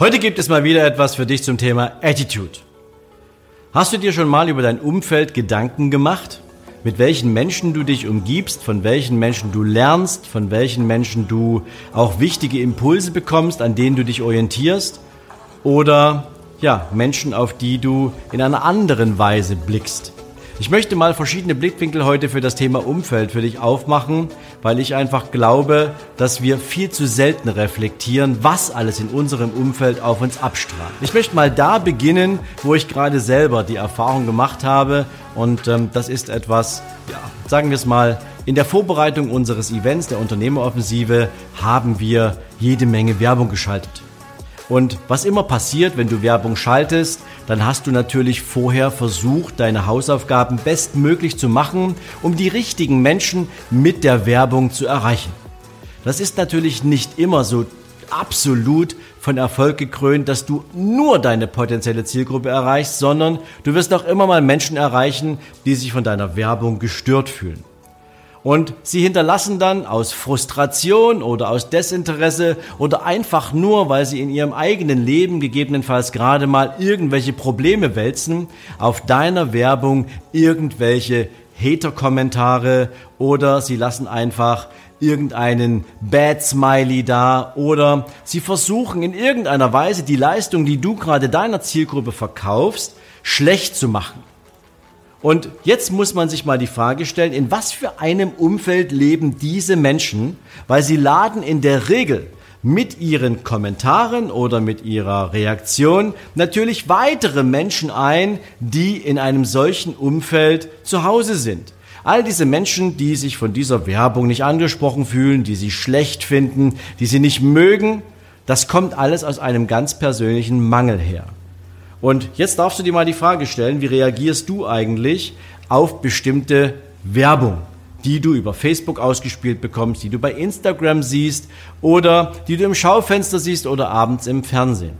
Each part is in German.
Heute gibt es mal wieder etwas für dich zum Thema Attitude. Hast du dir schon mal über dein Umfeld Gedanken gemacht? Mit welchen Menschen du dich umgibst, von welchen Menschen du lernst, von welchen Menschen du auch wichtige Impulse bekommst, an denen du dich orientierst? Oder ja, Menschen, auf die du in einer anderen Weise blickst? Ich möchte mal verschiedene Blickwinkel heute für das Thema Umfeld für dich aufmachen, weil ich einfach glaube, dass wir viel zu selten reflektieren, was alles in unserem Umfeld auf uns abstrahlt. Ich möchte mal da beginnen, wo ich gerade selber die Erfahrung gemacht habe und ähm, das ist etwas, ja, sagen wir es mal, in der Vorbereitung unseres Events der Unternehmeroffensive haben wir jede Menge Werbung geschaltet. Und was immer passiert, wenn du Werbung schaltest, dann hast du natürlich vorher versucht, deine Hausaufgaben bestmöglich zu machen, um die richtigen Menschen mit der Werbung zu erreichen. Das ist natürlich nicht immer so absolut von Erfolg gekrönt, dass du nur deine potenzielle Zielgruppe erreichst, sondern du wirst auch immer mal Menschen erreichen, die sich von deiner Werbung gestört fühlen. Und sie hinterlassen dann aus Frustration oder aus Desinteresse oder einfach nur, weil sie in ihrem eigenen Leben gegebenenfalls gerade mal irgendwelche Probleme wälzen, auf deiner Werbung irgendwelche Hater-Kommentare oder sie lassen einfach irgendeinen Bad Smiley da oder sie versuchen in irgendeiner Weise die Leistung, die du gerade deiner Zielgruppe verkaufst, schlecht zu machen. Und jetzt muss man sich mal die Frage stellen, in was für einem Umfeld leben diese Menschen, weil sie laden in der Regel mit ihren Kommentaren oder mit ihrer Reaktion natürlich weitere Menschen ein, die in einem solchen Umfeld zu Hause sind. All diese Menschen, die sich von dieser Werbung nicht angesprochen fühlen, die sie schlecht finden, die sie nicht mögen, das kommt alles aus einem ganz persönlichen Mangel her. Und jetzt darfst du dir mal die Frage stellen, wie reagierst du eigentlich auf bestimmte Werbung, die du über Facebook ausgespielt bekommst, die du bei Instagram siehst oder die du im Schaufenster siehst oder abends im Fernsehen?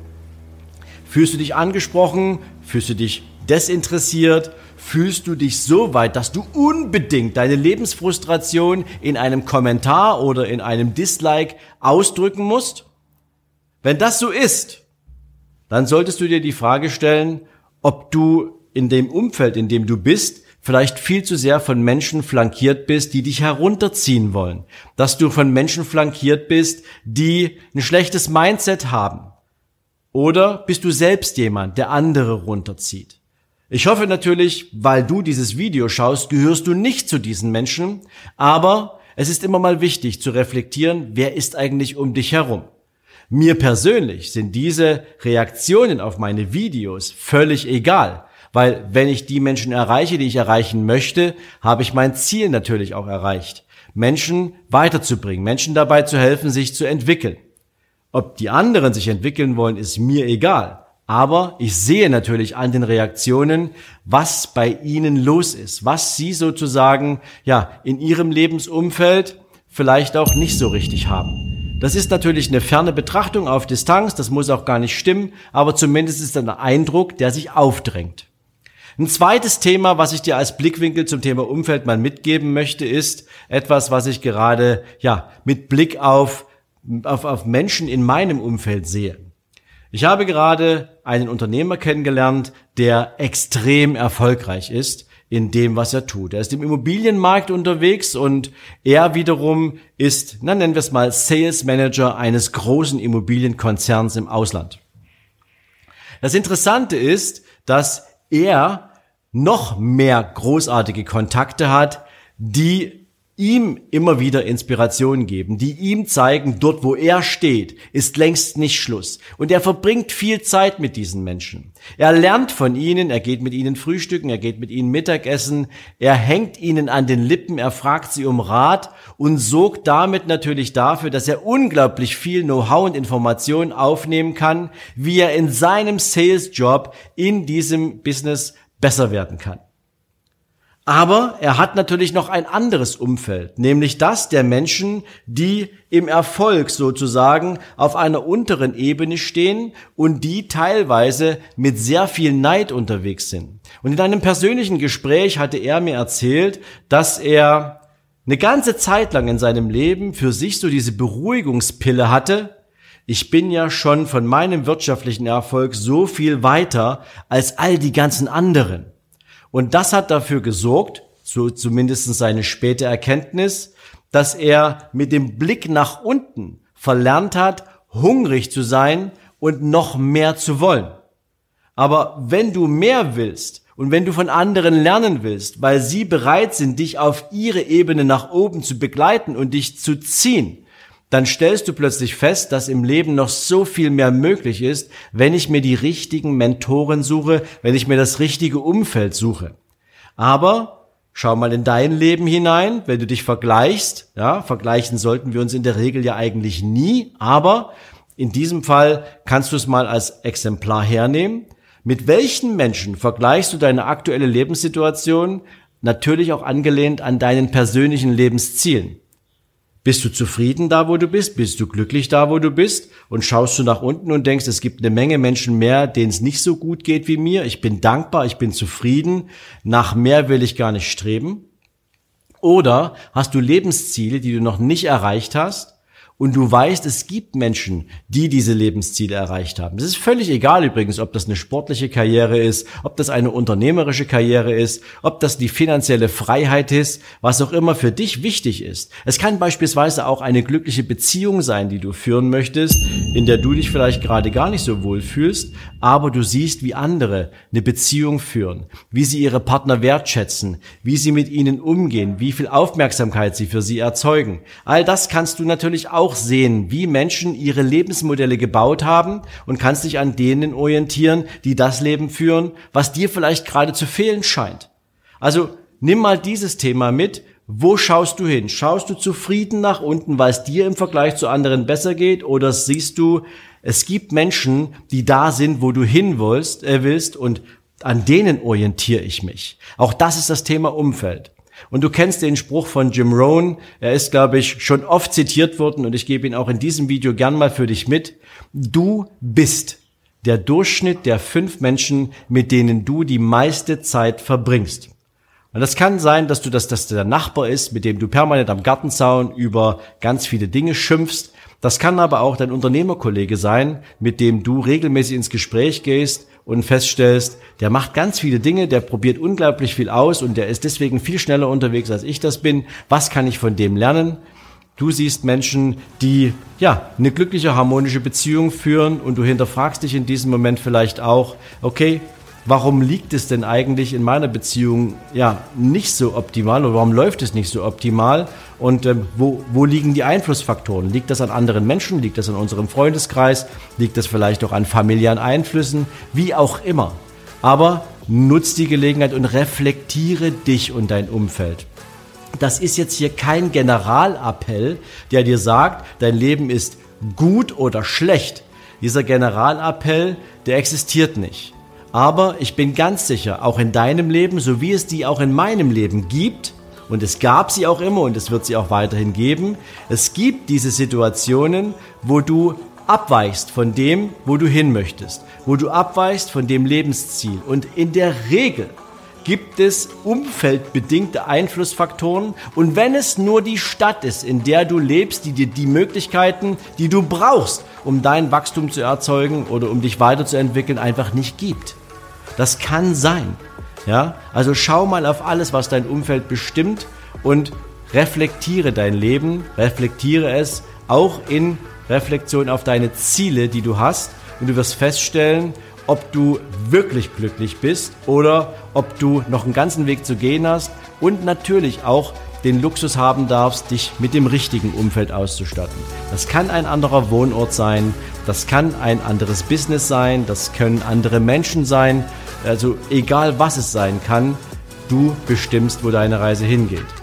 Fühlst du dich angesprochen? Fühlst du dich desinteressiert? Fühlst du dich so weit, dass du unbedingt deine Lebensfrustration in einem Kommentar oder in einem Dislike ausdrücken musst? Wenn das so ist, dann solltest du dir die Frage stellen, ob du in dem Umfeld, in dem du bist, vielleicht viel zu sehr von Menschen flankiert bist, die dich herunterziehen wollen. Dass du von Menschen flankiert bist, die ein schlechtes Mindset haben. Oder bist du selbst jemand, der andere runterzieht? Ich hoffe natürlich, weil du dieses Video schaust, gehörst du nicht zu diesen Menschen, aber es ist immer mal wichtig zu reflektieren, wer ist eigentlich um dich herum. Mir persönlich sind diese Reaktionen auf meine Videos völlig egal, weil wenn ich die Menschen erreiche, die ich erreichen möchte, habe ich mein Ziel natürlich auch erreicht. Menschen weiterzubringen, Menschen dabei zu helfen, sich zu entwickeln. Ob die anderen sich entwickeln wollen, ist mir egal. Aber ich sehe natürlich an den Reaktionen, was bei ihnen los ist, was sie sozusagen, ja, in ihrem Lebensumfeld vielleicht auch nicht so richtig haben. Das ist natürlich eine ferne Betrachtung auf Distanz, das muss auch gar nicht stimmen, aber zumindest ist ein Eindruck, der sich aufdrängt. Ein zweites Thema, was ich dir als Blickwinkel zum Thema Umfeld mal mitgeben möchte, ist etwas, was ich gerade, ja, mit Blick auf, auf, auf Menschen in meinem Umfeld sehe. Ich habe gerade einen Unternehmer kennengelernt, der extrem erfolgreich ist in dem, was er tut. Er ist im Immobilienmarkt unterwegs und er wiederum ist, na nennen wir es mal, Sales Manager eines großen Immobilienkonzerns im Ausland. Das Interessante ist, dass er noch mehr großartige Kontakte hat, die ihm immer wieder Inspiration geben, die ihm zeigen, dort wo er steht, ist längst nicht Schluss. Und er verbringt viel Zeit mit diesen Menschen. Er lernt von ihnen, er geht mit ihnen frühstücken, er geht mit ihnen Mittagessen, er hängt ihnen an den Lippen, er fragt sie um Rat und sorgt damit natürlich dafür, dass er unglaublich viel Know-how und Informationen aufnehmen kann, wie er in seinem Sales-Job in diesem Business besser werden kann. Aber er hat natürlich noch ein anderes Umfeld, nämlich das der Menschen, die im Erfolg sozusagen auf einer unteren Ebene stehen und die teilweise mit sehr viel Neid unterwegs sind. Und in einem persönlichen Gespräch hatte er mir erzählt, dass er eine ganze Zeit lang in seinem Leben für sich so diese Beruhigungspille hatte. Ich bin ja schon von meinem wirtschaftlichen Erfolg so viel weiter als all die ganzen anderen. Und das hat dafür gesorgt, so zumindest seine späte Erkenntnis, dass er mit dem Blick nach unten verlernt hat, hungrig zu sein und noch mehr zu wollen. Aber wenn du mehr willst und wenn du von anderen lernen willst, weil sie bereit sind, dich auf ihre Ebene nach oben zu begleiten und dich zu ziehen, dann stellst du plötzlich fest, dass im Leben noch so viel mehr möglich ist, wenn ich mir die richtigen Mentoren suche, wenn ich mir das richtige Umfeld suche. Aber schau mal in dein Leben hinein, wenn du dich vergleichst, ja, vergleichen sollten wir uns in der Regel ja eigentlich nie, aber in diesem Fall kannst du es mal als Exemplar hernehmen. Mit welchen Menschen vergleichst du deine aktuelle Lebenssituation? Natürlich auch angelehnt an deinen persönlichen Lebenszielen. Bist du zufrieden da, wo du bist? Bist du glücklich da, wo du bist? Und schaust du nach unten und denkst, es gibt eine Menge Menschen mehr, denen es nicht so gut geht wie mir. Ich bin dankbar, ich bin zufrieden. Nach mehr will ich gar nicht streben. Oder hast du Lebensziele, die du noch nicht erreicht hast? Und du weißt, es gibt Menschen, die diese Lebensziele erreicht haben. Es ist völlig egal übrigens, ob das eine sportliche Karriere ist, ob das eine unternehmerische Karriere ist, ob das die finanzielle Freiheit ist, was auch immer für dich wichtig ist. Es kann beispielsweise auch eine glückliche Beziehung sein, die du führen möchtest, in der du dich vielleicht gerade gar nicht so wohl fühlst, aber du siehst, wie andere eine Beziehung führen, wie sie ihre Partner wertschätzen, wie sie mit ihnen umgehen, wie viel Aufmerksamkeit sie für sie erzeugen. All das kannst du natürlich auch auch sehen, wie Menschen ihre Lebensmodelle gebaut haben und kannst dich an denen orientieren, die das Leben führen, was dir vielleicht gerade zu fehlen scheint. Also nimm mal dieses Thema mit. Wo schaust du hin? Schaust du zufrieden nach unten, weil es dir im Vergleich zu anderen besser geht? Oder siehst du, es gibt Menschen, die da sind, wo du hin willst, äh, willst und an denen orientiere ich mich. Auch das ist das Thema Umfeld. Und du kennst den Spruch von Jim Rohn. Er ist, glaube ich, schon oft zitiert worden und ich gebe ihn auch in diesem Video gern mal für dich mit. Du bist der Durchschnitt der fünf Menschen, mit denen du die meiste Zeit verbringst. Und das kann sein, dass du das, dass der Nachbar ist, mit dem du permanent am Gartenzaun über ganz viele Dinge schimpfst. Das kann aber auch dein Unternehmerkollege sein, mit dem du regelmäßig ins Gespräch gehst und feststellst, der macht ganz viele Dinge, der probiert unglaublich viel aus und der ist deswegen viel schneller unterwegs, als ich das bin. Was kann ich von dem lernen? Du siehst Menschen, die ja eine glückliche, harmonische Beziehung führen und du hinterfragst dich in diesem Moment vielleicht auch, okay, warum liegt es denn eigentlich in meiner Beziehung ja nicht so optimal oder warum läuft es nicht so optimal und ähm, wo, wo liegen die Einflussfaktoren? Liegt das an anderen Menschen? Liegt das an unserem Freundeskreis? Liegt das vielleicht auch an familiären Einflüssen? Wie auch immer. Aber nutz die Gelegenheit und reflektiere dich und dein Umfeld. Das ist jetzt hier kein Generalappell, der dir sagt, dein Leben ist gut oder schlecht. Dieser Generalappell, der existiert nicht. Aber ich bin ganz sicher, auch in deinem Leben, so wie es die auch in meinem Leben gibt, und es gab sie auch immer und es wird sie auch weiterhin geben, es gibt diese Situationen, wo du abweichst von dem, wo du hin möchtest, wo du abweichst von dem Lebensziel. Und in der Regel gibt es umfeldbedingte Einflussfaktoren und wenn es nur die Stadt ist, in der du lebst, die dir die Möglichkeiten, die du brauchst, um dein Wachstum zu erzeugen oder um dich weiterzuentwickeln, einfach nicht gibt. Das kann sein. Ja? Also schau mal auf alles, was dein Umfeld bestimmt und reflektiere dein Leben, reflektiere es auch in Reflexion auf deine Ziele, die du hast und du wirst feststellen, ob du wirklich glücklich bist oder ob du noch einen ganzen Weg zu gehen hast und natürlich auch den Luxus haben darfst, dich mit dem richtigen Umfeld auszustatten. Das kann ein anderer Wohnort sein, das kann ein anderes Business sein, das können andere Menschen sein, also egal was es sein kann, du bestimmst, wo deine Reise hingeht.